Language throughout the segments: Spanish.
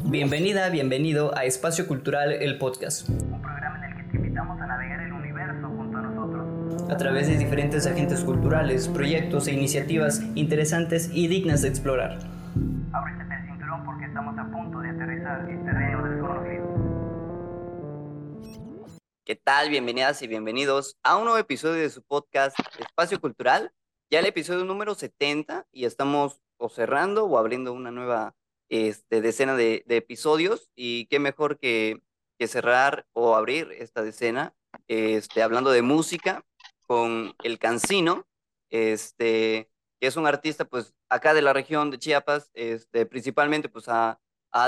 Bienvenida, bienvenido a Espacio Cultural, el podcast. Un programa en el que te invitamos a navegar el universo junto a nosotros. A través de diferentes agentes culturales, proyectos e iniciativas interesantes y dignas de explorar. Ábrete el cinturón porque estamos a punto de aterrizar en terreno desconocido. ¿Qué tal? Bienvenidas y bienvenidos a un nuevo episodio de su podcast Espacio Cultural. Ya el episodio número 70 y estamos o cerrando o abriendo una nueva este, decena de, episodios y qué mejor que, que, cerrar o abrir esta decena este, hablando de música con el Cancino, este, que es un artista pues acá de la región de Chiapas, este, principalmente pues ha,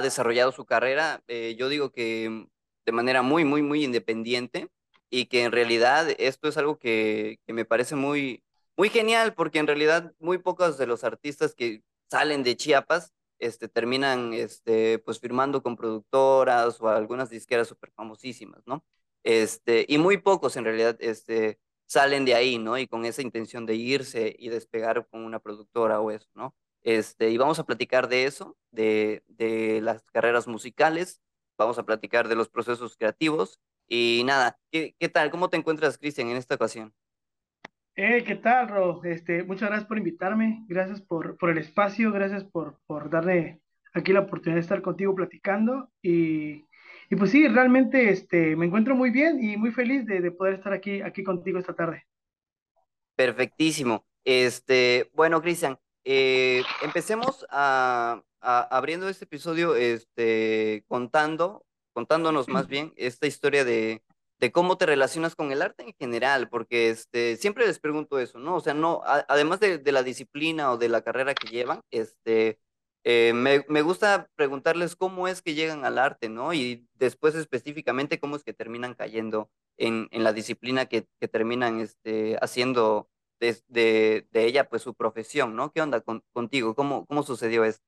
desarrollado su carrera, eh, yo digo que de manera muy, muy, muy independiente y que en realidad esto es algo que, que me parece muy, muy genial porque en realidad muy pocos de los artistas que salen de Chiapas este, terminan este, pues firmando con productoras o algunas disqueras súper famosísimas, ¿no? Este, y muy pocos en realidad este, salen de ahí, ¿no? Y con esa intención de irse y despegar con una productora o eso, ¿no? Este, y vamos a platicar de eso, de, de las carreras musicales, vamos a platicar de los procesos creativos y nada, ¿qué, qué tal? ¿Cómo te encuentras, Cristian, en esta ocasión? Eh, ¿qué tal, Ro? Este, muchas gracias por invitarme, gracias por, por el espacio, gracias por, por darle aquí la oportunidad de estar contigo platicando y, y pues sí, realmente este, me encuentro muy bien y muy feliz de, de poder estar aquí, aquí contigo esta tarde. Perfectísimo. Este, bueno, Cristian, eh, empecemos a, a- abriendo este episodio, este, contando, contándonos más bien esta historia de, de cómo te relacionas con el arte en general, porque este, siempre les pregunto eso, ¿no? O sea, no, a- además de, de la disciplina o de la carrera que llevan, este, eh, me, me gusta preguntarles cómo es que llegan al arte, ¿no? Y después específicamente cómo es que terminan cayendo en, en la disciplina que, que terminan este, haciendo de, de, de ella pues su profesión, ¿no? ¿Qué onda con- contigo? ¿Cómo, cómo sucedió esto?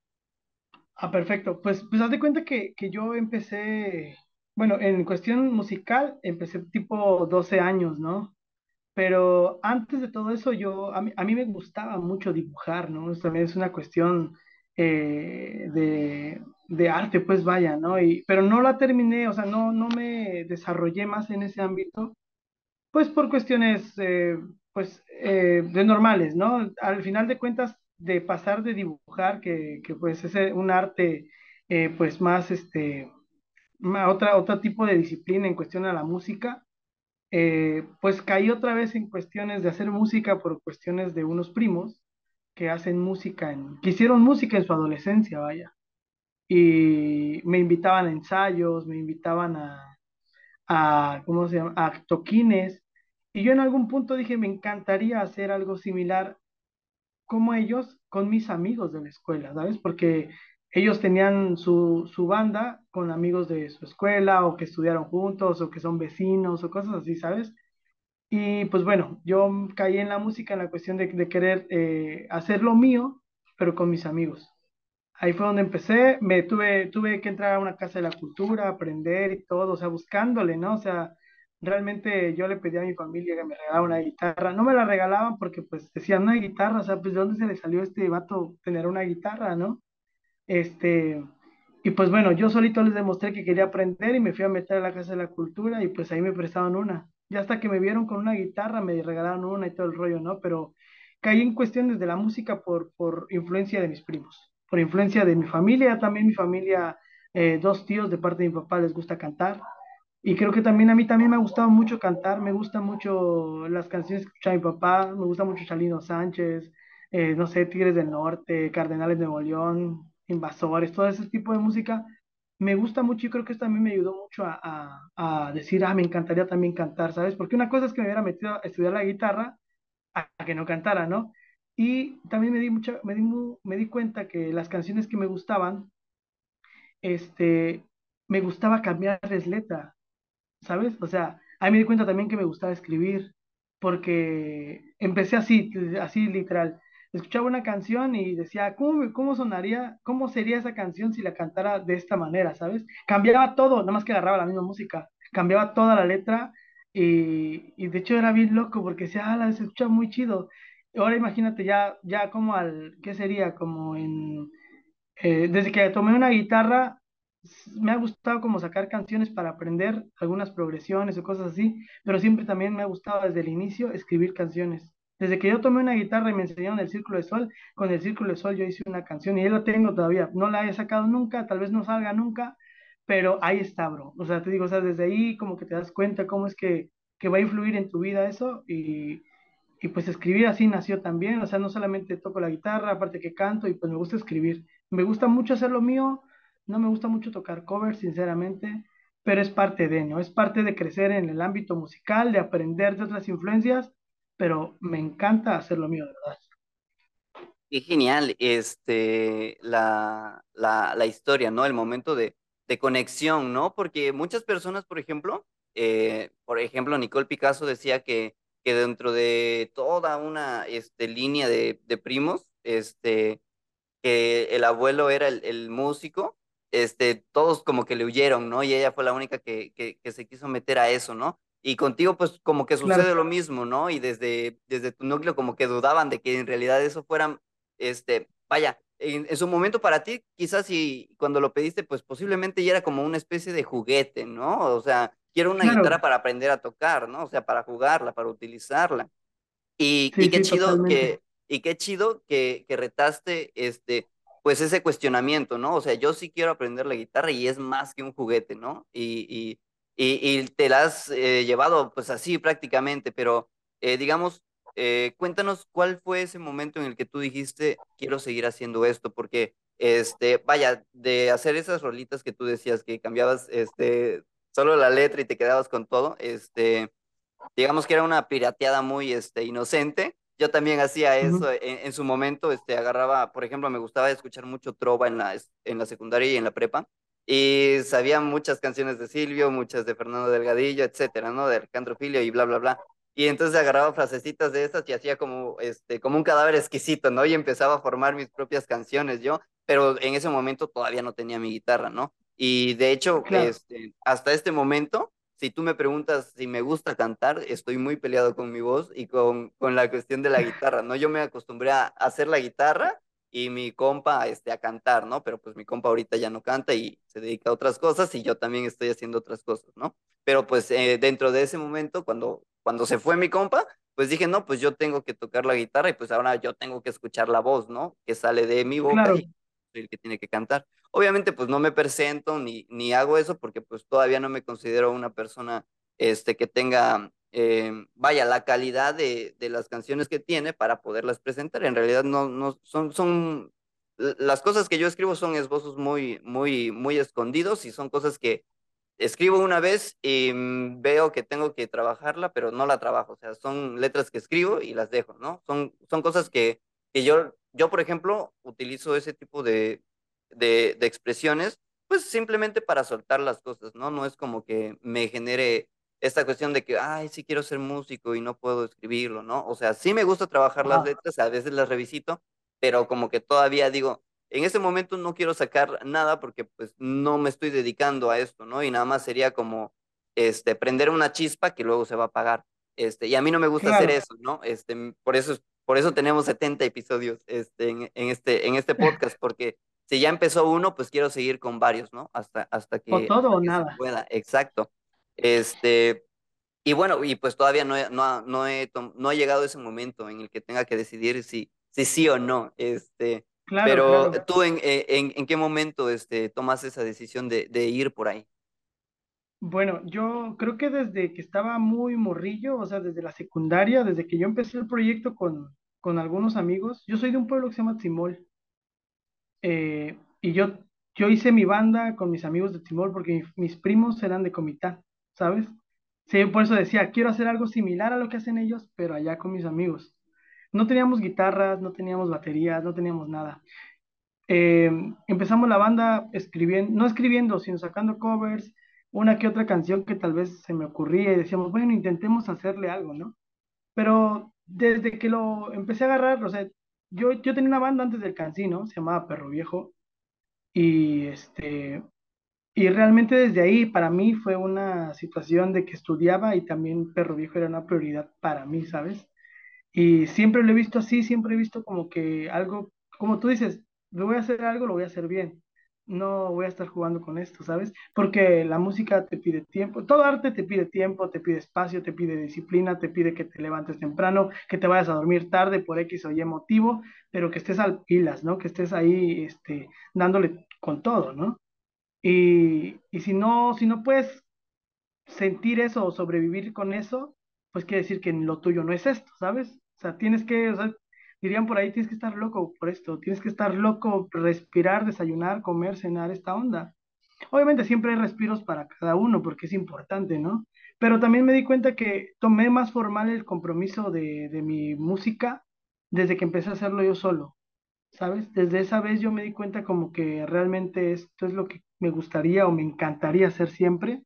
Ah, perfecto. Pues, pues haz de cuenta que, que yo empecé, bueno, en cuestión musical, empecé tipo 12 años, ¿no? Pero antes de todo eso, yo, a mí, a mí me gustaba mucho dibujar, ¿no? También es una cuestión eh, de, de arte, pues vaya, ¿no? Y, pero no la terminé, o sea, no, no me desarrollé más en ese ámbito, pues por cuestiones, eh, pues, eh, de normales, ¿no? Al final de cuentas, de pasar de dibujar, que, que pues es un arte, pues más, este, otra, otro tipo de disciplina en cuestión a la música eh, pues caí otra vez en cuestiones de hacer música por cuestiones de unos primos que hacen música en, que hicieron música en su adolescencia, vaya. Y me invitaban a ensayos, me invitaban a, a ¿cómo se llama? A toquines. Y yo en algún punto dije, me encantaría hacer algo similar como ellos con mis amigos de la escuela, ¿sabes? Porque ellos tenían su, su banda con amigos de su escuela o que estudiaron juntos o que son vecinos o cosas así, ¿sabes? Y pues bueno, yo caí en la música en la cuestión de, querer eh, hacer lo mío, pero con mis amigos. Ahí fue donde empecé, me tuve, tuve que entrar a una casa de la cultura, aprender y todo, o sea, buscándole, ¿no? O sea, realmente yo le pedí a mi familia que me regalara una guitarra, no me la regalaban porque pues decían una guitarra, o sea, pues de dónde se le salió este vato tener una guitarra, ¿no? Este, y pues bueno, yo solito les demostré que quería aprender y me fui a meter a la Casa de la Cultura y pues ahí me prestaron una. Ya hasta que me vieron con una guitarra, me regalaron una y todo el rollo, ¿no? Pero caí en cuestiones de la música por, por influencia de mis primos, por influencia de mi familia, también mi familia, eh, dos tíos de parte de mi papá les gusta cantar. Y creo que también a mí también me ha gustado mucho cantar, me gustan mucho las canciones que escuchaba mi papá, me gusta mucho Chalino Sánchez, eh, no sé, Tigres del Norte, Cardenales de Nuevo Invasores, todo ese tipo de música. Me gusta mucho y creo que esto también me ayudó mucho a, a, a decir, ah, me encantaría también cantar, ¿sabes? Porque una cosa es que me hubiera metido a estudiar la guitarra a, que no cantara, ¿no? Y también me di, mucha, me di, me di cuenta que las canciones que me gustaban, este, me gustaba cambiarles letra. ¿sabes? O sea, ahí me di cuenta también que me gustaba escribir, porque empecé así, así literal. Escuchaba una canción y decía, ¿cómo, cómo sonaría, cómo sería esa canción si la cantara de esta manera, ¿sabes? Cambiaba todo, nada más que agarraba la misma música, cambiaba toda la letra y, y de hecho era bien loco porque decía, ah, la se escucha muy chido. Ahora imagínate ya, ya como al, ¿qué sería? Como en, eh, desde que tomé una guitarra me ha gustado como sacar canciones para aprender algunas progresiones o cosas así, pero siempre también me ha gustado desde el inicio escribir canciones. Desde que yo tomé una guitarra y me enseñaron el Círculo de Sol, con el Círculo de Sol yo hice una canción y ahí la tengo todavía. No la he sacado nunca, tal vez no salga nunca, pero ahí está, bro. O sea, te digo, o sea, desde ahí como que te das cuenta cómo es que, que va a influir en tu vida eso y, y pues escribir así nació también. O sea, no solamente toco la guitarra, aparte que canto y pues me gusta escribir. Me gusta mucho hacer lo mío, no me gusta mucho tocar covers, sinceramente, pero es parte de, ¿no? Es parte de crecer en el ámbito musical, de aprender de otras influencias pero me encanta hacer lo mío, de verdad. Qué genial, este, la, la, la historia, ¿no? El momento de, de conexión, ¿no? Porque muchas personas, por ejemplo, eh, por ejemplo, Nicole Picasso decía que, que dentro de toda una este, línea de, de primos, este, que el abuelo era el, el músico, este, todos como que le huyeron, ¿no? Y ella fue la única que, que, que se quiso meter a eso, ¿no? Y contigo, pues como que Claro, sucede lo mismo, ¿no? Y desde, desde tu núcleo como que dudaban de que en realidad eso fueran, este, vaya, en, en su momento para ti, quizás y cuando lo pediste, pues posiblemente ya era como una especie de juguete, ¿no? O sea, quiero una guitarra claro, para aprender a tocar, ¿no? O sea, para jugarla, para utilizarla. Y, y sí, qué sí, chido totalmente. que, y qué chido que, que retaste este, pues ese cuestionamiento, ¿no? O sea, yo sí quiero aprender la guitarra y es más que un juguete, ¿no? Y, y, y, y te la has eh, llevado pues así prácticamente, pero eh, digamos, eh, cuéntanos cuál fue ese momento en el que tú dijiste, quiero seguir haciendo esto, porque, este, vaya, de hacer esas rolitas que tú decías que cambiabas, este, solo la letra y te quedabas con todo, este digamos que era una pirateada muy este, inocente. Yo también hacía eso en, en su momento, este, agarraba, por ejemplo, me gustaba escuchar mucho trova en la, en la secundaria y en la prepa, y sabía muchas canciones de Silvio, muchas de Fernando Delgadillo, etcétera, ¿no? De Alejandro Filio y bla, bla, bla. Y entonces agarraba frasecitas de esas y hacía como, este, como un cadáver exquisito, ¿no? Y empezaba a formar mis propias canciones yo, pero en ese momento todavía no tenía mi guitarra, ¿no? Y de hecho, Claro, este, hasta este momento si tú me preguntas si me gusta cantar, estoy muy peleado con mi voz y con, con la cuestión de la guitarra, ¿no? Yo me acostumbré a hacer la guitarra y mi compa este, a cantar, ¿no? Pero pues mi compa ahorita ya no canta y se dedica a otras cosas y yo también estoy haciendo otras cosas, ¿no? Pero pues eh, dentro de ese momento, cuando, cuando se fue mi compa, pues dije, no, pues yo tengo que tocar la guitarra y pues ahora yo tengo que escuchar la voz, ¿no? Que sale de mi boca claro, y soy el que tiene que cantar. Obviamente, pues no me presento ni, ni hago eso porque pues todavía no me considero una persona este, que tenga, eh, vaya, la calidad de, las canciones que tiene para poderlas presentar. En realidad no, son, las cosas que yo escribo son esbozos muy, muy, muy escondidos y son cosas que escribo una vez y mm, veo que tengo que trabajarla, pero no la trabajo. O sea, son letras que escribo y las dejo, ¿no? Son, son cosas que, que yo, yo, por ejemplo, utilizo ese tipo de, de, de expresiones, pues simplemente para soltar las cosas, ¿no? No es como que me genere esta cuestión de que, ay, sí quiero ser músico y no puedo escribirlo, ¿no? O sea, sí me gusta trabajar las letras, a veces las revisito, pero como que todavía digo, en este momento no quiero sacar nada porque pues no me estoy dedicando a esto, ¿no? Y nada más sería como este prender una chispa que luego se va a apagar. Este, y a mí no me gusta hacer eso, ¿no? Este, por eso por eso tenemos 70 episodios este, en, en este en este podcast porque si ya empezó uno, pues quiero seguir con varios, ¿no? Hasta hasta O que todo hasta o que se nada. pueda. Exacto. Este, y bueno, y pues todavía no he, no, no he, no ha llegado ese momento en el que tenga que decidir si, si sí o no. Este, Claro, pero claro. tú en, en, en qué momento este, tomas esa decisión de, de ir por ahí. Bueno, yo creo que desde que estaba muy morrillo, o sea, desde la secundaria, desde que yo empecé el proyecto con, con algunos amigos, yo soy de un pueblo que se llama Tzimol, eh, y yo, yo hice mi banda con mis amigos de Tzimol porque mi- mis primos eran de Comitán, ¿sabes? Sí, por eso decía, quiero hacer algo similar a lo que hacen ellos, pero allá con mis amigos. No teníamos guitarras, no teníamos baterías, no teníamos nada. Eh, empezamos la banda escribiendo, no escribiendo, sino sacando covers, una que otra canción que tal vez se me ocurría y decíamos, bueno, intentemos hacerle algo, ¿no? Pero desde que lo empecé a agarrar, o sea, yo, yo tenía una banda antes del Cancino, se llamaba Perro Viejo, y este, y realmente desde ahí para mí fue una situación de que estudiaba y también Perro Viejo era una prioridad para mí, ¿sabes? Y siempre lo he visto así, siempre he visto como que algo, como tú dices, lo voy a hacer algo, lo voy a hacer bien. no voy a estar jugando con esto, ¿sabes? Porque la música te pide tiempo, todo arte te pide tiempo, te pide espacio, te pide disciplina, te pide que te levantes temprano, que te vayas a dormir tarde por X o Y motivo, pero que estés al pilas, ¿no? Que estés ahí, este, dándole con todo, ¿no? Y, y si no, si no puedes sentir eso o sobrevivir con eso, pues quiere decir que lo tuyo no es esto, ¿sabes? O sea, tienes que, o sea, dirían por ahí, tienes que estar loco por esto, tienes que estar loco, respirar, desayunar, comer, cenar, esta onda. Obviamente siempre hay respiros para cada uno porque es importante, ¿no? Pero también me di cuenta que tomé más formal el compromiso de, de mi música desde que empecé a hacerlo yo solo, ¿sabes? Desde esa vez yo me di cuenta como que realmente esto es lo que me gustaría o me encantaría hacer siempre.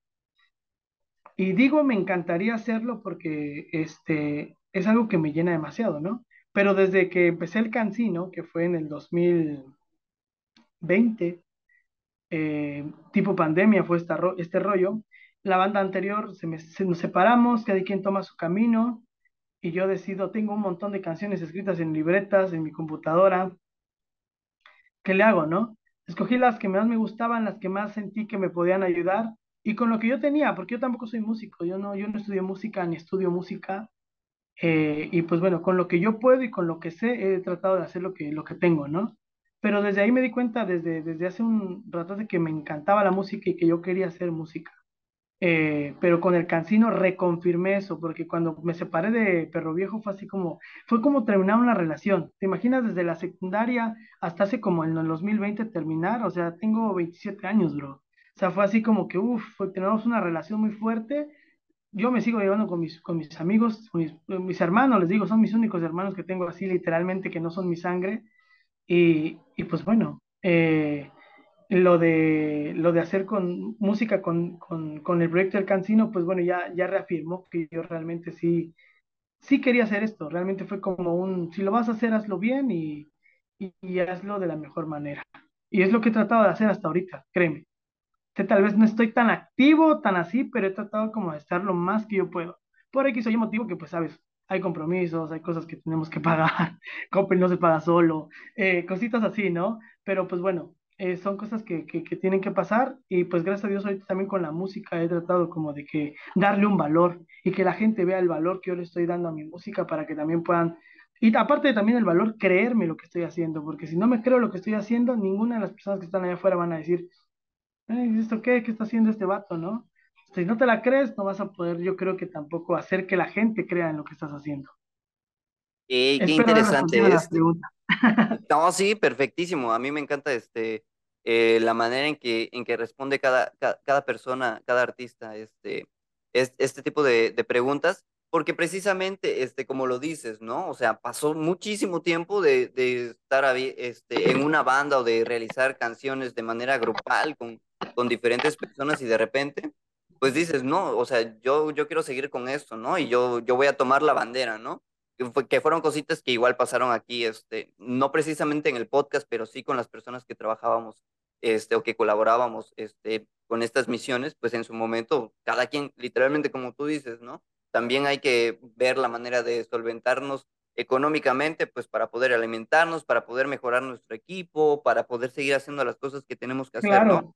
Y digo me encantaría hacerlo porque este, es algo que me llena demasiado, ¿no? Pero desde que empecé el Cancino, que fue en el 2020, eh, tipo pandemia fue esta este rollo, la banda anterior se, me- se- nos separamos, cada quien toma su camino y yo decido, tengo un montón de canciones escritas en libretas, en mi computadora, ¿qué le hago, no? Escogí las que más me gustaban, las que más sentí que me podían ayudar y con lo que yo tenía, porque yo tampoco soy músico, yo no, yo no estudio música ni estudio música, eh, y pues bueno, con lo que yo puedo y con lo que sé, he tratado de hacer lo que, lo que tengo, ¿no? Pero desde ahí me di cuenta, desde, desde hace un rato, de que me encantaba la música y que yo quería hacer música. Eh, pero con el Cancino reconfirmé eso, porque cuando me separé de Perro Viejo fue así como, fue como terminar una relación. ¿Te imaginas desde la secundaria hasta hace como en el 2020 terminar? O sea, tengo 27 años, bro. O sea, fue así como que, uff, tenemos una relación muy fuerte yo me sigo llevando con mis, con mis amigos, mis, mis hermanos, les digo, son mis únicos hermanos que tengo así literalmente, que no son mi sangre. Y, y pues bueno, eh, lo de, lo de hacer con música con, con, con el proyecto del Cancino, pues bueno, ya, ya reafirmó que yo realmente sí, sí quería hacer esto. Realmente fue como un, si lo vas a hacer, hazlo bien y, y, hazlo de la mejor manera. Y es lo que he tratado de hacer hasta ahorita, créeme que tal vez no estoy tan activo, tan así, pero he tratado como de estar lo más que yo puedo. Por X o Y motivo que, pues, sabes, hay compromisos, hay cosas que tenemos que pagar, Coppel no se paga solo, eh, cositas así, ¿no? Pero pues bueno, eh, son cosas que, que, que tienen que pasar y pues gracias a Dios ahorita también con la música he tratado como de que darle un valor y que la gente vea el valor que yo le estoy dando a mi música para que también puedan y aparte de también el valor, creerme lo que estoy haciendo, porque si no me creo lo que estoy haciendo, ninguna de las personas que están allá afuera van a decir, "Ay, ¿esto qué? ¿Qué está haciendo este vato, no? Si no te la crees, no vas a poder, yo creo que tampoco hacer que la gente crea en lo que estás haciendo. Ey, qué Espero interesante la pregunta. No, sí, perfectísimo. A mí me encanta este eh, la manera en que en que responde cada, ca- cada, persona, cada artista, este, es- este tipo de, de preguntas, porque precisamente, este, como lo dices, ¿no? O sea, pasó muchísimo tiempo de, de estar este, en una banda o de realizar canciones de manera grupal con, con diferentes personas y de repente, pues dices, no, o sea, yo, yo quiero seguir con esto, ¿no? Y yo, yo voy a tomar la bandera, ¿no? Que fue- que fueron cositas que igual pasaron aquí, este, no precisamente en el podcast, pero sí con las personas que trabajábamos, este, o que colaborábamos, este, con estas misiones, pues en su momento, cada quien, literalmente como tú dices, ¿no? También hay que ver la manera de solventarnos económicamente, pues para poder alimentarnos, para poder mejorar nuestro equipo, para poder seguir haciendo las cosas que tenemos que hacer, ¿no?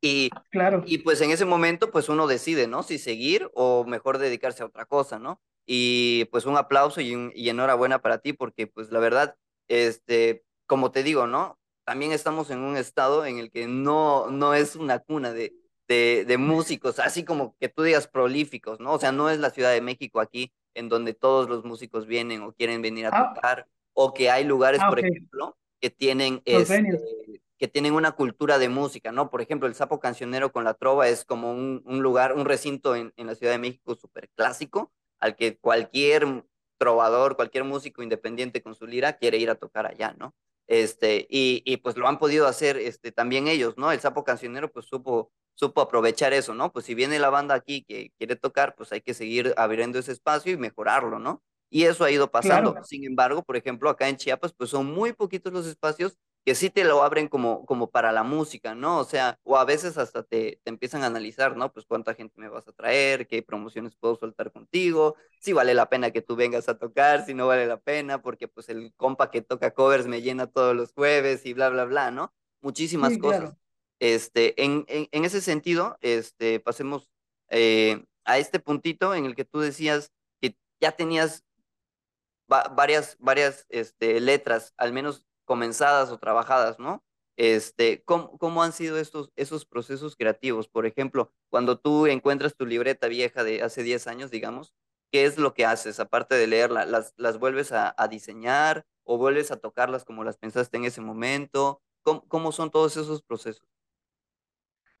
Y, claro, y pues en ese momento, pues uno decide, ¿no? Si seguir o mejor dedicarse a otra cosa, ¿no? Y pues un aplauso y, un- y enhorabuena para ti, porque pues la verdad, este, como te digo, ¿no? También estamos en un estado en el que no, no es una cuna de, de, de músicos, así como que tú digas prolíficos, ¿no? O sea, no es la Ciudad de México aquí en donde todos los músicos vienen o quieren venir a ah, tocar, o que hay lugares, ah, por ejemplo, que tienen este que tienen una cultura de música, ¿no? Por ejemplo, el Sapo Cancionero con la Trova es como un, un lugar, un recinto en, en la Ciudad de México súper clásico, al que cualquier trovador, cualquier músico independiente con su lira quiere ir a tocar allá, ¿no? Este, y, y pues lo han podido hacer este, también ellos, ¿no? El Sapo Cancionero pues supo, supo aprovechar eso, ¿no? Pues si viene la banda aquí que quiere tocar, pues hay que seguir abriendo ese espacio y mejorarlo, ¿no? Y eso ha ido pasando. claro, Sin embargo, por ejemplo, acá en Chiapas, pues son muy poquitos los espacios que sí te lo abren como, como para la música, ¿no? O sea, o a veces hasta te, te empiezan a analizar, ¿no? Pues cuánta gente me vas a traer, qué promociones puedo soltar contigo, si vale la pena que tú vengas a tocar, si no vale la pena, porque pues el compa que toca covers me llena todos los jueves y bla, bla, bla, ¿no? Muchísimas sí, cosas. claro, Este, en, en, en ese sentido, este, pasemos eh, a este puntito en el que tú decías que ya tenías va- varias, varias este, letras, al menos comenzadas o trabajadas, ¿no? Este, ¿cómo, cómo han sido estos, esos procesos creativos? Por ejemplo, cuando tú encuentras tu libreta vieja de hace 10 años, digamos, ¿qué es lo que haces? Aparte de leerla, ¿las, las vuelves a, diseñar o vuelves a tocarlas como las pensaste en ese momento? ¿Cómo, cómo son todos esos procesos?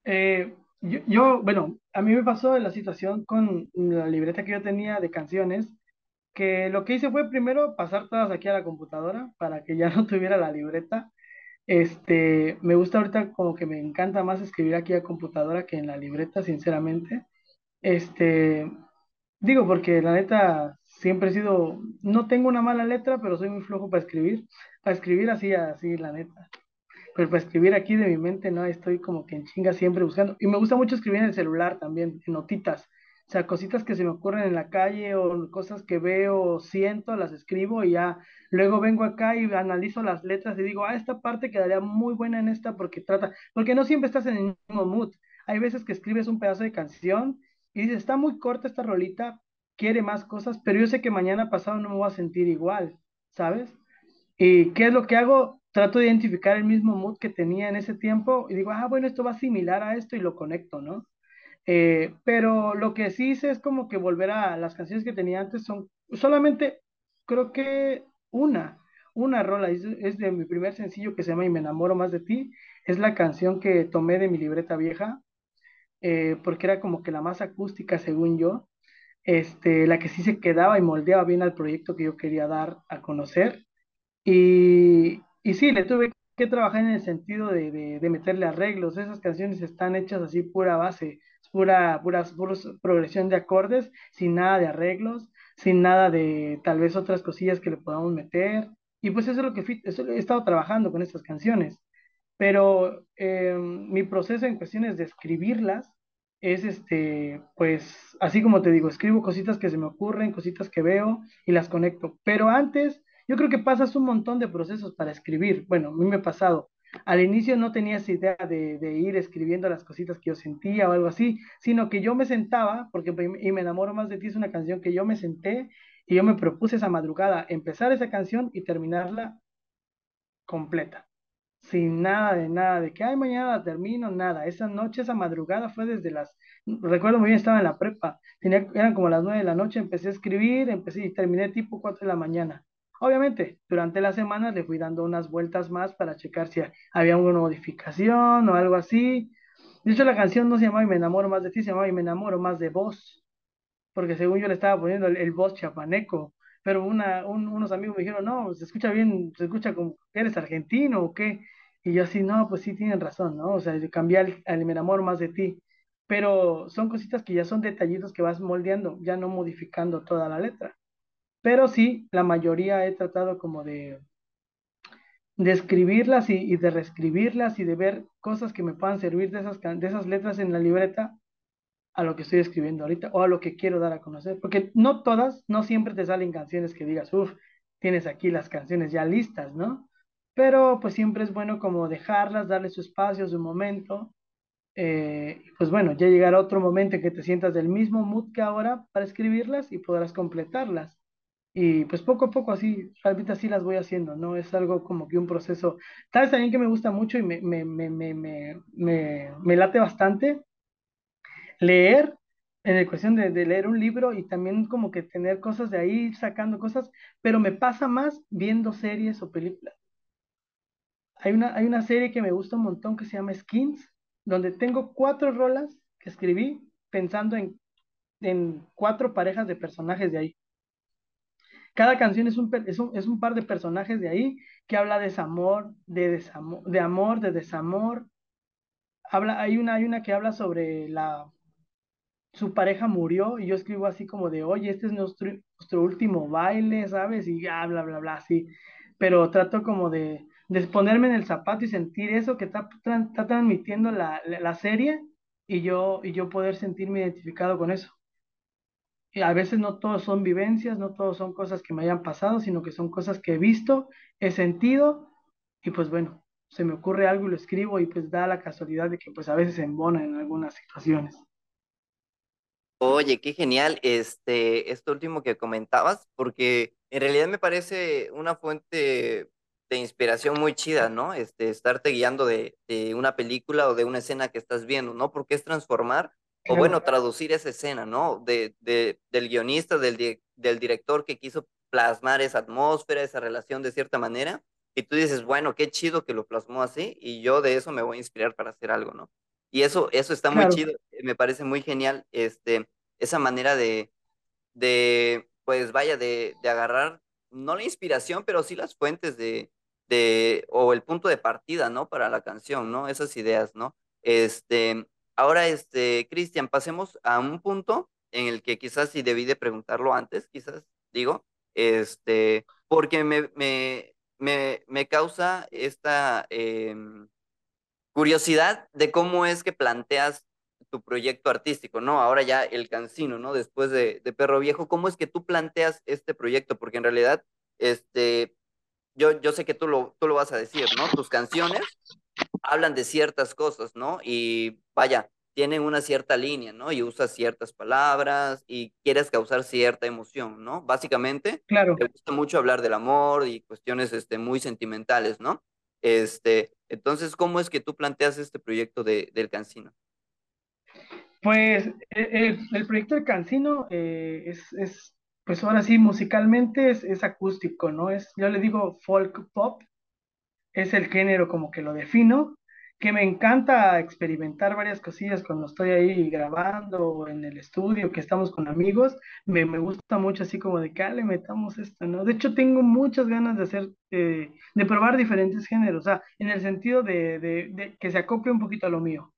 Eh, yo, yo, bueno, a mí me pasó la situación con la libreta que yo tenía de canciones, que lo que hice fue primero pasar todas aquí a la computadora para que ya no tuviera la libreta. Este, me gusta ahorita como que me encanta más escribir aquí a computadora que en la libreta, sinceramente. Este, digo, porque la neta siempre he sido, no tengo una mala letra, pero soy muy flojo para escribir. Para escribir así, así, la neta. Pero para escribir aquí de mi mente, no, estoy como que en chinga siempre buscando. Y me gusta mucho escribir en el celular también, en notitas. O sea, cositas que se me ocurren en la calle o cosas que veo siento, las escribo y ya luego vengo acá y analizo las letras y digo, ah, esta parte quedaría muy buena en esta porque trata, porque no siempre estás en el mismo mood. Hay veces que escribes un pedazo de canción y dices, está muy corta esta rolita, quiere más cosas, pero yo sé que mañana pasado no me voy a sentir igual, ¿sabes? ¿Y qué es lo que hago? Trato de identificar el mismo mood que tenía en ese tiempo y digo, ah, bueno, esto va similar a esto y lo conecto, ¿no? Eh, pero lo que sí hice es como que volver a las canciones que tenía antes son solamente, creo que una, una rola, es, es de mi primer sencillo que se llama Y me enamoro más de ti, es la canción que tomé de mi libreta vieja, eh, porque era como que la más acústica según yo, este, la que sí se quedaba y moldeaba bien al proyecto que yo quería dar a conocer. Y, y sí, le tuve que trabajar en el sentido de, de, de meterle arreglos. Esas canciones están hechas así pura base, pura, puras, puros progresión de acordes, sin nada de arreglos, sin nada de tal vez otras cosillas que le podamos meter. Y pues eso es lo que eso he estado trabajando con estas canciones pero eh, mi proceso en cuestiones de escribirlas es este, pues, así como te digo, escribo cositas que se me ocurren, cositas que veo y las conecto. Pero antes, yo creo que pasas un montón de procesos para escribir. Bueno, a mí me ha pasado. Al inicio no tenía esa idea de, de ir escribiendo las cositas que yo sentía o algo así, sino que yo me sentaba, porque y me enamoro más de ti es una canción que yo me senté y yo me propuse esa madrugada empezar esa canción y terminarla completa sin nada de nada, de que, ay, mañana termino, nada. Esa noche, esa madrugada fue desde las, recuerdo muy bien, estaba en la prepa, tenía, eran como las nueve de la noche, empecé a escribir, empecé y terminé tipo cuatro de la mañana. Obviamente, durante la semana le fui dando unas vueltas más para checar si había alguna modificación o algo así. De hecho, la canción no se llamaba Y me enamoro más de ti, se llamaba Y me enamoro más de vos porque según yo le estaba poniendo el, el voz chapaneco, pero una, un- unos amigos me dijeron, no, se escucha bien, se escucha como eres argentino o qué, y yo así, no, pues sí tienen razón, ¿no? O sea, yo cambié al, al me enamoro más de ti, pero son cositas que ya son detallitos que vas moldeando, ya no modificando toda la letra, pero sí, la mayoría he tratado como de, de escribirlas y, de reescribirlas y de ver cosas que me puedan servir de esas, de esas letras en la libreta a lo que estoy escribiendo ahorita o a lo que quiero dar a conocer, porque no todas, no siempre te salen canciones que digas, uff, tienes aquí las canciones ya listas, ¿no? Pero pues siempre es bueno como dejarlas, darle su espacio, su momento, eh, pues bueno, ya llegará otro momento en que te sientas del mismo mood que ahora para escribirlas y podrás completarlas. Y pues poco a poco así, ahorita así las voy haciendo, ¿no? Es algo como que un proceso, ¿sabes también que me gusta mucho y me, me, me, me, late bastante? leer, en el cuestión de, de leer un libro y también como que tener cosas de ahí, sacando cosas, pero me pasa más viendo series o películas. Hay una, hay una serie que me gusta un montón que se llama Skins, donde tengo cuatro rolas que escribí pensando en, en cuatro parejas de personajes de ahí. Cada canción es un, es un, es un par de personajes de ahí que habla de desamor, de, desamor, de amor, de desamor. Habla, hay una, hay una que habla sobre la su pareja murió y yo escribo así como de, oye, este es nuestro, nuestro último baile, ¿sabes? Y ya, bla, bla, bla, así. Pero trato como de, de ponerme en el zapato y sentir eso que está, está transmitiendo la, la, la serie y yo, y yo poder sentirme identificado con eso. A veces no todos son vivencias, no todos son cosas que me hayan pasado, sino que son cosas que he visto, he sentido y pues bueno. se me ocurre algo y lo escribo y pues da la casualidad de que pues a veces se embona en algunas situaciones. Oye, qué genial este, esto último que comentabas, porque en realidad me parece una fuente de inspiración muy chida, ¿no? Este, estarte guiando de, de una película o de una escena que estás viendo, ¿no? Porque es transformar, o bueno, traducir esa escena, ¿no? De, de, del guionista, del, di- del director que quiso plasmar esa atmósfera, esa relación de cierta manera, y tú dices, bueno, qué chido que lo plasmó así, y yo de eso me voy a inspirar para hacer algo, ¿no? Y eso, eso está muy claro, chido, eh, me parece muy genial, este, esa manera de de, pues vaya, de, de agarrar, no la inspiración, pero sí las fuentes de, de, o el punto de partida, ¿no? Para la canción, ¿no? Esas ideas, ¿no? Este, ahora, este, Cristian, pasemos a un punto en el que quizás si debí de preguntarlo antes, quizás digo, este, porque me, me, me, me causa esta, em, curiosidad de cómo es que planteas tu proyecto artístico, ¿no? Ahora ya el Cancino, ¿no? Después de, de Perro Viejo, ¿cómo es que tú planteas este proyecto? Porque en realidad, este, yo, yo sé que tú lo, tú lo vas a decir, ¿no? Tus canciones hablan de ciertas cosas, ¿no? Y vaya, tienen una cierta línea, ¿no? Y usas ciertas palabras y quieres causar cierta emoción, ¿no? Básicamente, claro. te gusta mucho hablar del amor y cuestiones, este, muy sentimentales, ¿no? Este, entonces, ¿cómo es que tú planteas este proyecto de, del Cancino? Pues e- el, el proyecto de Cancino eh, es, es, pues ahora sí, musicalmente es, es acústico, ¿no? Es, yo le digo folk pop, es el género como que lo defino, que me encanta experimentar varias cosillas cuando estoy ahí grabando en el estudio, que estamos con amigos, me, me gusta mucho así como de que "Ah, le metamos esto, ¿no? De hecho, tengo muchas ganas de hacer, eh, de probar diferentes géneros, o sea, en el sentido de, de, de que se acople un poquito a lo mío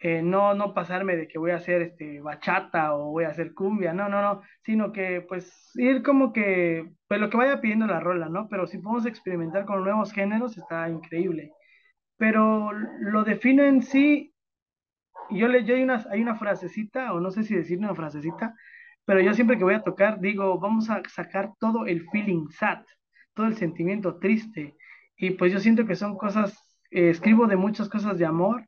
eh, no, no pasarme de que voy a hacer este bachata o voy a hacer cumbia, no, no, no, sino que pues ir como que, pues lo que vaya pidiendo la rola, ¿no? Pero si podemos experimentar con nuevos géneros, está increíble. Pero lo defino en sí, yo le, yo hay una, hay una frasecita, o no sé si decir una frasecita, pero yo siempre que voy a tocar digo, vamos a sacar todo el feeling sad, todo el sentimiento triste, y pues yo siento que son cosas, eh, escribo de muchas cosas de amor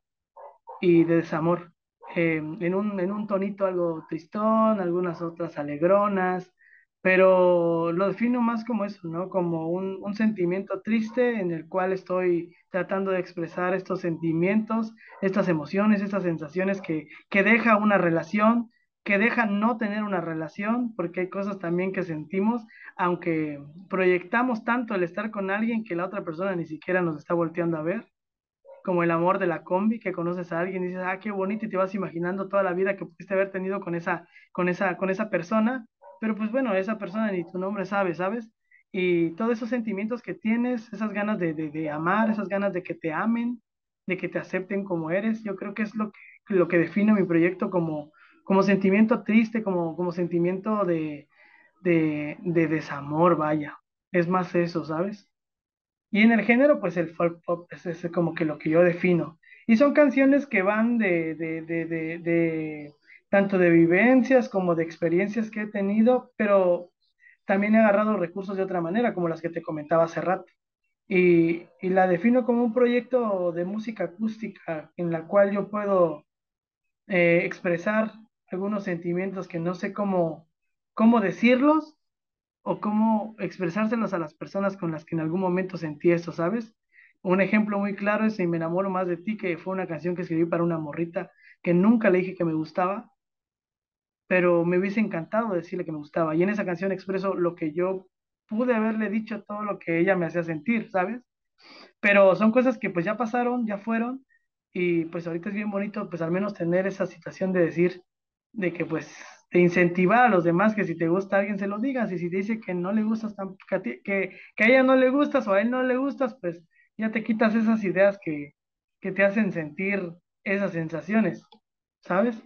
y de desamor. eh, en un, en un tonito algo tristón, algunas otras alegronas, pero lo defino más como eso, ¿no? Como un, un sentimiento triste en el cual estoy tratando de expresar estos sentimientos, estas emociones, estas sensaciones que, que deja una relación, que deja no tener una relación, porque hay cosas también que sentimos, aunque proyectamos tanto el estar con alguien que la otra persona ni siquiera nos está volteando a ver como el amor de la combi, que conoces a alguien y dices, ah, qué bonito, y te vas imaginando toda la vida que pudiste haber tenido con esa, con esa, con esa persona, pero pues bueno, esa persona ni tu nombre sabe, ¿sabes? Y todos esos sentimientos que tienes, esas ganas de, de, de amar, esas ganas de que te amen, de que te acepten como eres, yo creo que es lo que, lo que define mi proyecto como, como sentimiento triste, como, como sentimiento de, de, de desamor, vaya. Es más eso, ¿sabes? Y en el género, pues el folk pop es, es como que lo que yo defino. Y son canciones que van de, de, de, de, tanto de vivencias como de experiencias que he tenido, pero también he agarrado recursos de otra manera, como las que te comentaba hace rato. Y, y la defino como un proyecto de música acústica en la cual yo puedo eh, expresar algunos sentimientos que no sé cómo, cómo decirlos o cómo expresárselos a las personas con las que en algún momento sentí eso, ¿sabes? Un ejemplo muy claro es Si me enamoro más de ti, que fue una canción que escribí para una morrita que nunca le dije que me gustaba, pero me hubiese encantado decirle que me gustaba. Y en esa canción expreso lo que yo pude haberle dicho, todo lo que ella me hacía sentir, ¿sabes? Pero son cosas que pues ya pasaron, ya fueron, y pues ahorita es bien bonito pues al menos tener esa situación de decir, de que pues incentivar a los demás que si te gusta alguien se lo digas, y si te dice que no le gustas, que a ti- que, que a ella no le gustas o a él no le gustas, pues ya te quitas esas ideas que, que te hacen sentir esas sensaciones, ¿sabes?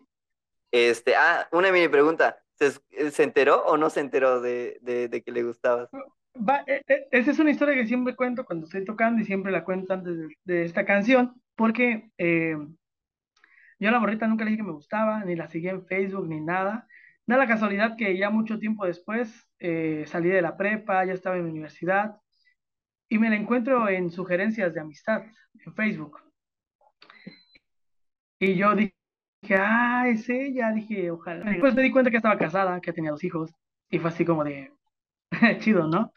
Este, ah, una mini pregunta. ¿Se, se enteró o no se enteró de, de, de que le gustabas? Va, e- e- esa es una historia que siempre cuento cuando estoy tocando y siempre la cuento antes de, de esta canción, porque eh, Yo a la morrita nunca le dije que me gustaba, ni la seguí en Facebook, ni nada. Da la casualidad que ya mucho tiempo después eh, salí de la prepa, ya estaba en la universidad y me la encuentro en sugerencias de amistad en Facebook. Y yo dije, ah, es ella, dije, ojalá. Después me di cuenta que estaba casada, que tenía dos hijos, y fue así como de, chido, ¿no?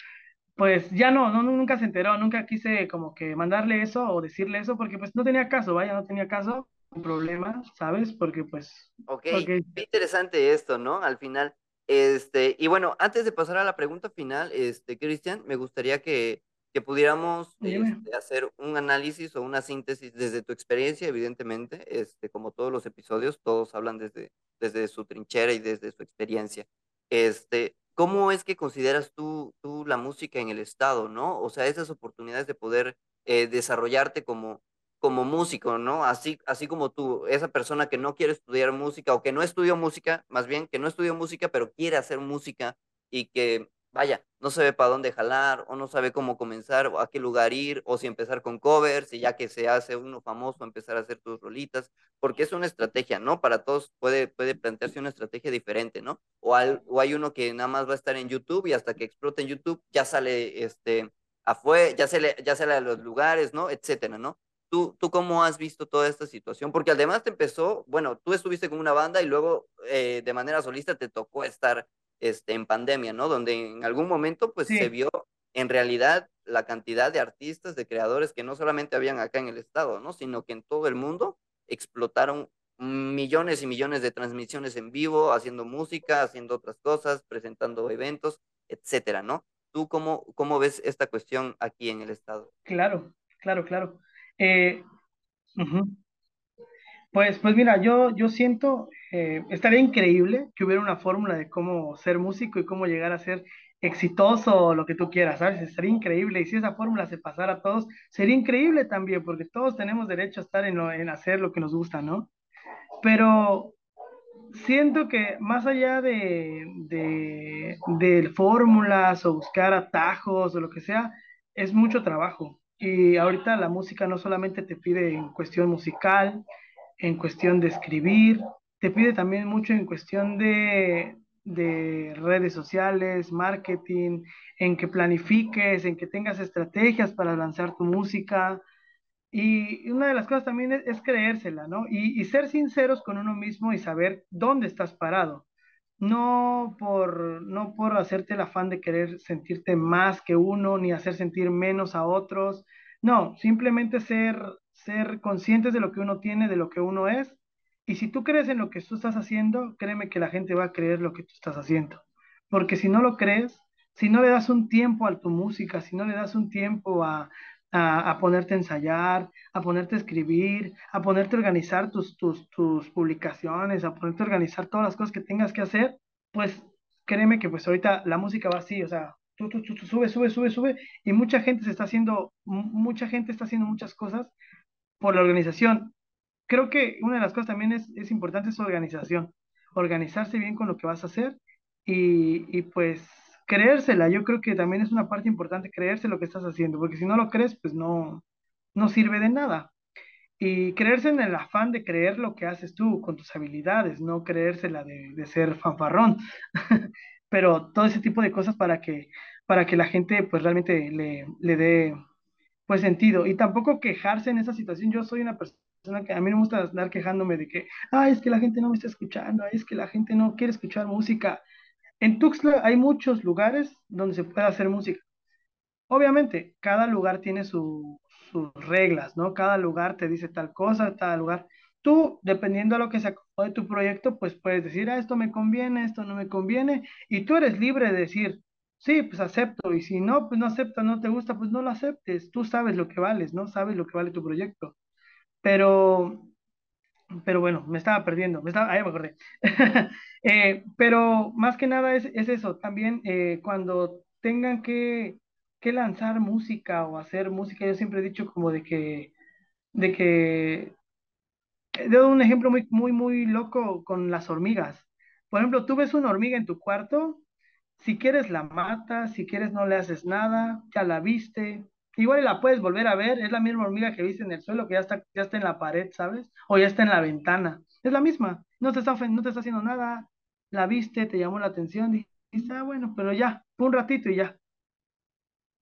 Pues ya no, no, nunca se enteró, nunca quise como que mandarle eso o decirle eso, porque pues no tenía caso, vaya, no tenía caso, un problema, ¿sabes? Porque pues, Ok, porque, qué interesante esto, ¿no? Al final, este, y bueno, antes de pasar a la pregunta final, este, Cristian, me gustaría que, que pudiéramos este, hacer un análisis o una síntesis desde tu experiencia, evidentemente, este, como todos los episodios, todos hablan desde, desde su trinchera y desde su experiencia. Este, ¿cómo es que consideras tú, tú la música en el estado, ¿no? O sea, esas oportunidades de poder eh, desarrollarte como como músico, ¿no? Así, así como tú, esa persona que no quiere estudiar música o que no estudió música, más bien que no estudió música, pero quiere hacer música y que, vaya, no sabe para dónde jalar o no sabe cómo comenzar o a qué lugar ir o si empezar con covers y ya que se hace uno famoso, empezar a hacer tus rolitas, porque es una estrategia, ¿no? Para todos puede, puede plantearse una estrategia diferente, ¿no? O, al- o hay uno que nada más va a estar en YouTube y hasta que explote en YouTube ya sale, este, afuera, ya se le, ya sale a los lugares, ¿no? Etcétera, ¿no? ¿Tú, tú cómo has visto toda esta situación? Porque además te empezó, bueno, tú estuviste con una banda y luego eh, de manera solista te tocó estar este, en pandemia, ¿no? Donde en algún momento pues se vio en realidad la cantidad de artistas, de creadores que no solamente habían acá en el estado, ¿no? Sino que en todo el mundo explotaron millones y millones de transmisiones en vivo, haciendo música, haciendo otras cosas, presentando eventos, etcétera, ¿no? ¿Tú cómo, cómo ves esta cuestión aquí en el estado? claro, claro, claro. Eh. Pues, pues mira, yo, yo siento, eh, estaría increíble que hubiera una fórmula de cómo ser músico y cómo llegar a ser exitoso o lo que tú quieras, ¿sabes? Estaría increíble. Y si esa fórmula se pasara a todos, sería increíble también, porque todos tenemos derecho a estar en, lo- en hacer lo que nos gusta, ¿no? Pero siento que más allá de, de, de fórmulas o buscar atajos o lo que sea, es mucho trabajo. Y ahorita la música no solamente te pide en cuestión musical, en cuestión de escribir, te pide también mucho en cuestión de, de redes sociales, marketing, en que planifiques, en que tengas estrategias para lanzar tu música. Y una de las cosas también es, es creérsela, ¿no? Y, y ser sinceros con uno mismo y saber dónde estás parado. No por, no por hacerte el afán de querer sentirte más que uno, ni hacer sentir menos a otros. No, simplemente ser, ser conscientes de lo que uno tiene, de lo que uno es. Y si tú crees en lo que tú estás haciendo, créeme que la gente va a creer lo que tú estás haciendo. Porque si no lo crees, si no le das un tiempo a tu música, si no le das un tiempo a, a, a ponerte a ensayar, a ponerte a escribir, a ponerte a organizar tus, tus, tus publicaciones, a ponerte a organizar todas las cosas que tengas que hacer, pues créeme que pues ahorita la música va así, o sea, tú, tú, tú, tú sube, sube, sube, sube, y mucha gente se está haciendo, mu- mucha gente está haciendo muchas cosas por la organización. Creo que una de las cosas también es, es importante es organización, organizarse bien con lo que vas a hacer y, y pues creérsela. Yo creo que también es una parte importante creerse lo que estás haciendo, porque si no lo crees, pues no, no sirve de nada. Y creerse en el afán de creer lo que haces tú con tus habilidades, no creérsela de, de ser fanfarrón. Pero todo ese tipo de cosas para que, para que la gente pues realmente le, le dé pues sentido. Y tampoco quejarse en esa situación. Yo soy una persona que a mí no me gusta andar quejándome de que, ay, es que la gente no me está escuchando, es que la gente no quiere escuchar música. En Tuxtla hay muchos lugares donde se puede hacer música. Obviamente, cada lugar tiene su- sus reglas, ¿no? Cada lugar te dice tal cosa, tal lugar. Tú, dependiendo de lo que se acomode tu proyecto, pues puedes decir, ah, esto me conviene, esto no me conviene, y tú eres libre de decir, sí, pues acepto, y si no, pues no aceptas, no te gusta, pues no lo aceptes. Tú sabes lo que vales, ¿no? Sabes lo que vale tu proyecto. Pero pero bueno, me estaba perdiendo, me estaba, ahí me acordé. Eh, pero más que nada es, es eso, también eh, cuando tengan que, que lanzar música o hacer música, yo siempre he dicho como de que, de que, he dado un ejemplo muy, muy, muy loco con las hormigas. Por ejemplo, tú ves una hormiga en tu cuarto si quieres la matas, si quieres no le haces nada, ya la viste. Igual la puedes volver a ver, es la misma hormiga que viste en el suelo, que ya está, ya está en la pared, ¿sabes? O ya está en la ventana. Es la misma, no te está, no te está haciendo nada, la viste, te llamó la atención, dijiste, ah, bueno, pero ya, un ratito y ya.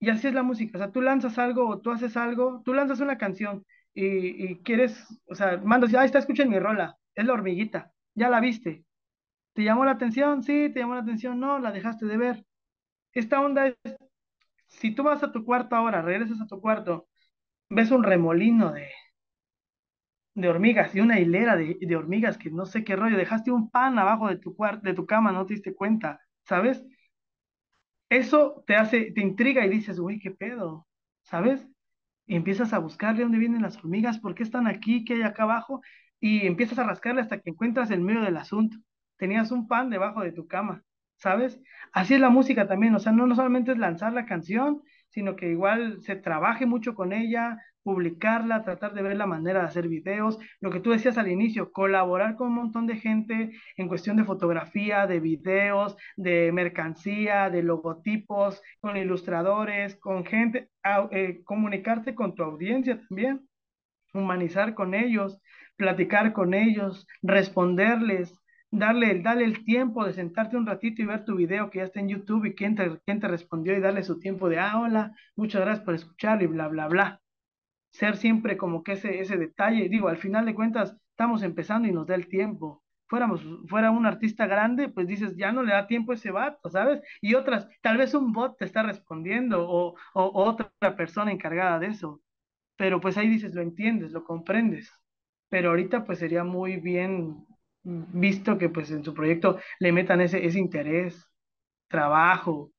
Y así es la música, o sea, tú lanzas algo o tú haces algo, tú lanzas una canción y, y quieres, o sea, mandas, ah, está, escuchen mi rola, es la hormiguita, ya la viste, ¿te llamó la atención? Sí, te llamó la atención, no, la dejaste de ver. Esta onda es, si tú vas a tu cuarto ahora, regresas a tu cuarto, ves un remolino de, de hormigas y una hilera de, de hormigas que no sé qué rollo, dejaste un pan abajo de tu cuarto, de tu cama, no te diste cuenta, ¿sabes? Eso te hace, te intriga y dices, güey, ¿qué pedo? ¿Sabes? Y empiezas a buscar de dónde vienen las hormigas, por qué están aquí, qué hay acá abajo, y empiezas a rascarle hasta que encuentras el medio del asunto. Tenías un pan debajo de tu cama, ¿sabes? Así es la música también, o sea, no, no solamente es lanzar la canción, sino que igual se trabaje mucho con ella, publicarla, tratar de ver la manera de hacer videos, lo que tú decías al inicio, colaborar con un montón de gente en cuestión de fotografía, de videos, de mercancía, de logotipos, con ilustradores, con gente, eh, comunicarte con tu audiencia también, humanizar con ellos, platicar con ellos, responderles. Darle, darle el tiempo de sentarte un ratito y ver tu video que ya está en YouTube y quién te, respondió y darle su tiempo de, ah, hola, muchas gracias por escuchar y bla, bla, bla ser siempre como que ese, ese detalle, digo, al final de cuentas estamos empezando y nos da el tiempo. Fuéramos, fuera un artista grande, pues dices, ya no le da tiempo a ese vato, ¿sabes? Y otras, tal vez un bot te está respondiendo o, o otra persona encargada de eso, pero pues ahí dices, lo entiendes, lo comprendes. Pero ahorita pues sería muy bien visto que pues en su proyecto le metan ese, ese interés, trabajo,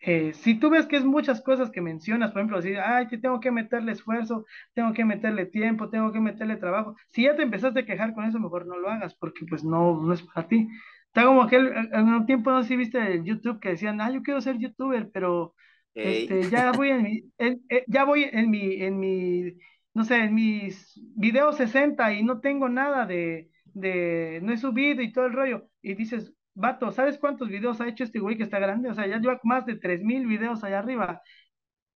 eh, si tú ves que es muchas cosas que mencionas, por ejemplo, decir, ay, que tengo que meterle esfuerzo, tengo que meterle tiempo, tengo que meterle trabajo. Si ya te empezaste a quejar con eso, mejor no lo hagas, porque pues no, no es para ti. Está como aquel, en un tiempo no sé si viste el YouTube que decían, ah, yo quiero ser youtuber, pero este, ya voy en mi, en- eh, ya voy en mi, en mi, no sé, en mis videos 60 y no tengo nada de, de, no he subido y todo el rollo. Y dices, vato, ¿sabes cuántos videos ha hecho este güey que está grande? O sea, ya lleva más de 3000 videos allá arriba.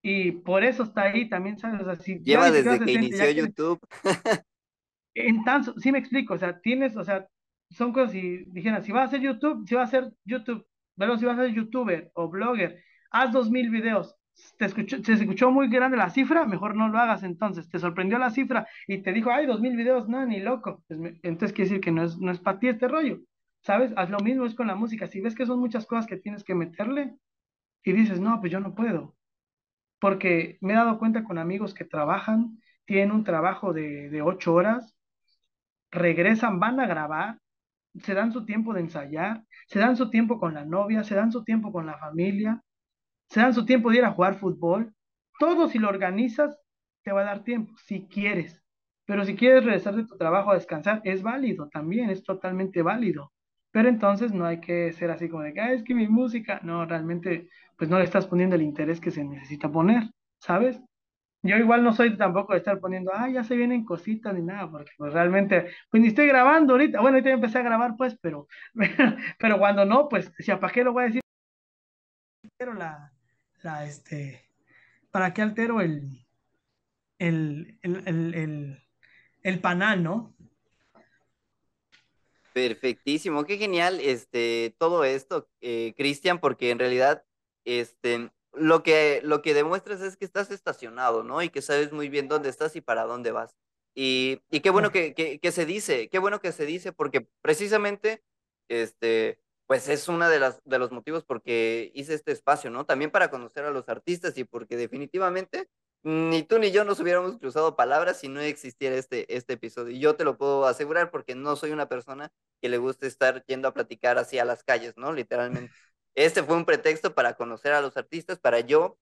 Y por eso está ahí también, ¿sabes? O sea, si ya Lleva desde que 60 inició YouTube. en tan, sí me explico, o sea, tienes, o sea, son cosas, si dijeran, si vas a hacer YouTube, si vas a hacer YouTube, pero si vas a ser youtuber o blogger, haz dos mil videos. Te escuchó, se escuchó muy grande la cifra, mejor no lo hagas entonces. Te sorprendió la cifra y te dijo, ay, dos mil videos, no, ni loco. Pues entonces quiere decir que no es, no es para ti este rollo, ¿sabes? Haz lo mismo es con la música. Si ves que son muchas cosas que tienes que meterle y dices, no, pues yo no puedo, porque me he dado cuenta con amigos que trabajan, tienen un trabajo de, de ocho horas regresan, van a grabar, se dan su tiempo de ensayar, se dan su tiempo con la novia, se dan su tiempo con la familia, se dan su tiempo de ir a jugar fútbol. Todo si lo organizas, te va a dar tiempo, si quieres. Pero si quieres regresar de tu trabajo a descansar, es válido también, es totalmente válido. Pero entonces no hay que ser así como de que, "Ah, es que mi música, no, realmente, pues no le estás poniendo el interés que se necesita poner, ¿sabes? Yo igual no soy tampoco de estar poniendo, ah, ya se vienen cositas ni nada, porque pues realmente, pues ni estoy grabando ahorita. Bueno, ahorita ya empecé a grabar, pues, pero, pero cuando no, pues, si ¿para qué lo voy a decir? Pero la, la, este, ¿para qué altero el, el, el, el, el, panal, ¿no? Perfectísimo, qué genial este, todo esto, eh, Cristian, porque en realidad este, lo que, lo que demuestras es que estás estacionado, ¿no? Y que sabes muy bien dónde estás y para dónde vas. Y, y qué bueno Claro, que, que, que se dice, qué bueno que se dice, porque precisamente, este, pues es uno de las, de los motivos porque hice este espacio, ¿no? También para conocer a los artistas y porque definitivamente ni tú ni yo nos hubiéramos cruzado palabras si no existiera este, este episodio. Y yo te lo puedo asegurar porque no soy una persona que le guste estar yendo a platicar así a las calles, ¿no? Literalmente. Este fue un pretexto para conocer a los artistas, para yo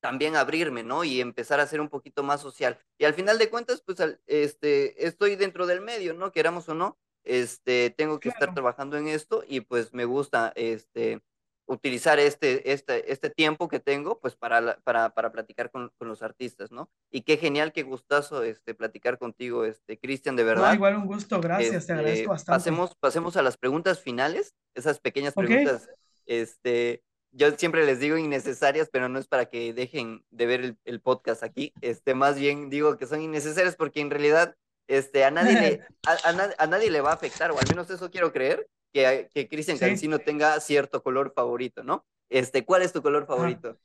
también abrirme, ¿no? Y empezar a ser un poquito más social. Y al final de cuentas, pues, este, estoy dentro del medio, ¿no? Queramos o no, este, tengo que estar trabajando en esto y pues me gusta, este, utilizar este, este, este tiempo que tengo, pues, para, la- para, para platicar con, con los artistas, ¿no? Y qué genial, qué gustazo, este, platicar contigo, este, Cristian, de No, verdad. igual un gusto, gracias, te agradezco Este, bastante. pasemos, pasemos a las preguntas finales, esas pequeñas preguntas, este, yo siempre les digo innecesarias, pero no es para que dejen de ver el, el podcast aquí, este, más bien digo que son innecesarias porque en realidad, este, a nadie le, a, a na- a nadie le va a afectar, o al menos eso quiero creer, que, que Cristian Sí, Cancino tenga cierto color favorito, ¿no? Este, ¿cuál es tu color ajá. favorito?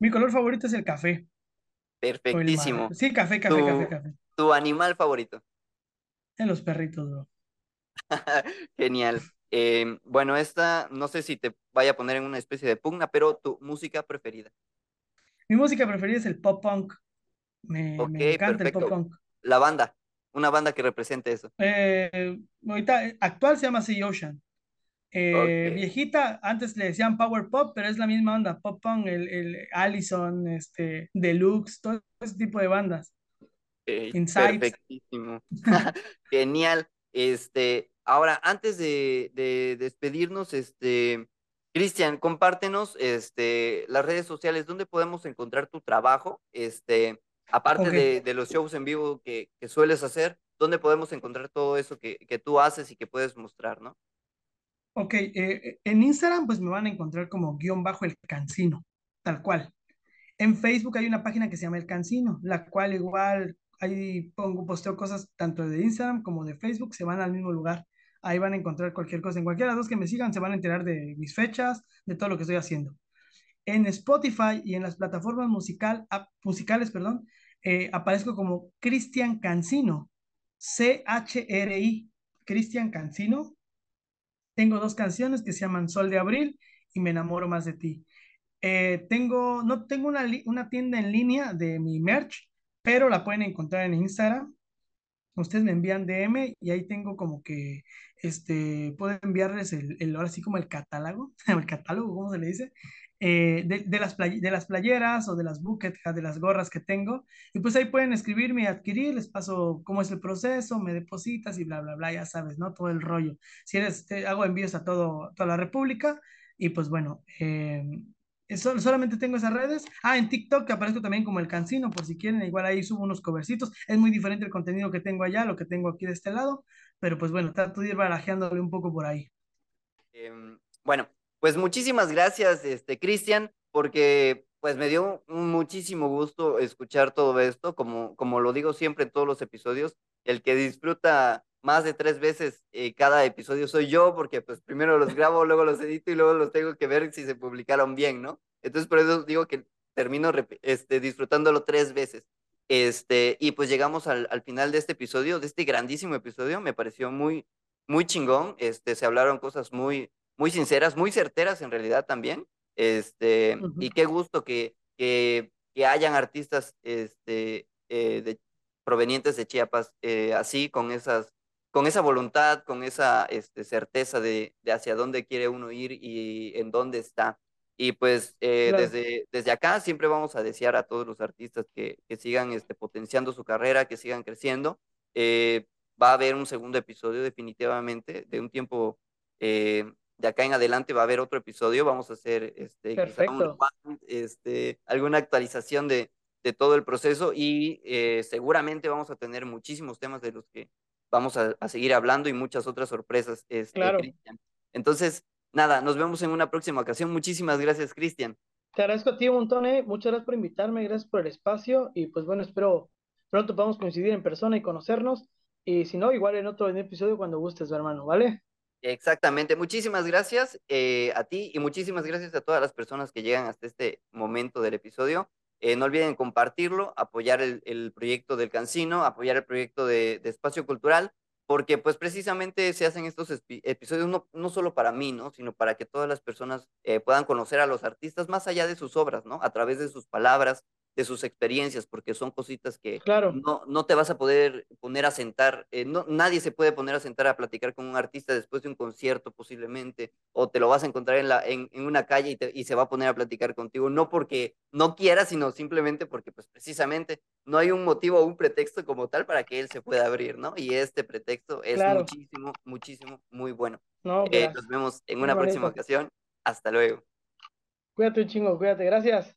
Mi color favorito es el café el. Perfectísimo. Sí, café, café, café, ¿Tu, café. tu animal favorito? En los perritos, bro. Genial. Em, bueno, esta no sé si te vaya a poner en una especie de pugna, pero tu música preferida. Mi música preferida es el pop punk. Me, me encanta el pop punk. La banda, una banda que represente eso. Eh, ahorita, eh, actual se llama Sea Ocean. Eh, viejita, antes le decían Power Pop, pero es la misma onda. Pop punk, el, el Allison, este, Deluxe, todo ese tipo de bandas. ok, Insights. perfectísimo. Genial. Este, ahora, antes de, de despedirnos, este, Cristian, compártenos, este, las redes sociales, ¿dónde podemos encontrar tu trabajo? Este, aparte de, de los shows en vivo que, que sueles hacer, ¿dónde podemos encontrar todo eso que, que tú haces y que puedes mostrar, ¿no? ok. eh, en Instagram, pues me van a encontrar como guion bajo el cancino, tal cual. En Facebook hay una página que se llama El Cancino, la cual igual ahí pongo, posteo cosas tanto de Instagram como de Facebook, se van al mismo lugar. Ahí van a encontrar cualquier cosa. En cualquiera de las dos que me sigan, se van a enterar de mis fechas, de todo lo que estoy haciendo. En Spotify y en las plataformas musical, ap- musicales, perdón, eh, aparezco como Cristian Cancino, C-H-R-I, Cristian Cancino. Tengo dos canciones que se llaman Sol de Abril y Me enamoro más de ti. Eh, tengo, no tengo una, una tienda en línea de mi merch, pero la pueden encontrar en Instagram. Ustedes me envían DM y ahí tengo como que, este, puedo enviarles el, el ahora sí como el catálogo, el catálogo, ¿cómo se le dice? Eh, de, de las play- de las playeras o de las bucket de las gorras que tengo. Y pues ahí pueden escribirme y adquirir, les paso cómo es el proceso, me depositas y bla, bla, bla, ya sabes, ¿no? Todo el rollo. Si eres, te hago envíos a todo, toda la República y pues bueno, eh, eso- solamente tengo esas redes. Ah, en TikTok que aparezco también como el Cancino, por si quieren, igual ahí subo unos covercitos. Es muy diferente el contenido que tengo allá, lo que tengo aquí de este lado, pero pues bueno, trato de ir barajeándole un poco por ahí. Em, bueno, pues muchísimas gracias, este, Cristian, porque pues me dio muchísimo gusto escuchar todo esto, como, como lo digo siempre en todos los episodios, el que disfruta más de tres veces eh, cada episodio soy yo, porque pues primero los grabo, luego los edito y luego los tengo que ver si se publicaron bien, ¿no? Entonces por eso digo que termino este, disfrutándolo tres veces. Este, y pues llegamos al, al final de este episodio, de este grandísimo episodio, me pareció muy, muy chingón, este, se hablaron cosas muy muy sinceras, muy certeras en realidad también. Este, Ujú. y qué gusto que, que, que hayan artistas este, eh, de, provenientes de Chiapas eh, así, con esas, con esa voluntad, con esa este, certeza de, de hacia dónde quiere uno ir y en dónde está. Y pues eh, Claro, desde, desde acá siempre vamos a desear a todos los artistas que, que sigan este, potenciando su carrera, que sigan creciendo. Eh, va a haber un segundo episodio definitivamente de un tiempo eh, de acá en adelante va a haber otro episodio, vamos a hacer este, un este, alguna actualización de, de todo el proceso y eh, seguramente vamos a tener muchísimos temas de los que vamos a, a seguir hablando y muchas otras sorpresas, este, Claro. Cristian. Entonces, nada, nos vemos en una próxima ocasión. Muchísimas gracias, Cristian. Te agradezco a ti un montón, eh. Muchas gracias por invitarme, gracias por el espacio y pues bueno, espero pronto podamos coincidir en persona y conocernos. Y si no, igual en otro episodio cuando gustes, hermano, ¿vale? Exactamente, muchísimas gracias eh, a ti y muchísimas gracias a todas las personas que llegan hasta este momento del episodio. Eh, no olviden compartirlo, apoyar el, el proyecto del Cancino, apoyar el proyecto de, de Espacio Cultural, porque pues precisamente se hacen estos episodios no, no solo para mí, ¿no? Sino para que todas las personas eh, puedan conocer a los artistas más allá de sus obras, ¿no? A través de sus palabras, de sus experiencias, porque son cositas que Claro, no, no te vas a poder poner a sentar, eh, no, nadie se puede poner a sentar a platicar con un artista después de un concierto posiblemente, o te lo vas a encontrar en, la, en, en una calle y, te- y se va a poner a platicar contigo, no porque no quiera, sino simplemente porque pues precisamente no hay un motivo o un pretexto como tal para que él se pueda abrir, ¿no? Y este pretexto es claro. muchísimo, muchísimo, muy bueno. No, Eh, nos vemos en Muy una próxima ocasión. Hasta luego. Cuídate un chingo, cuídate, gracias.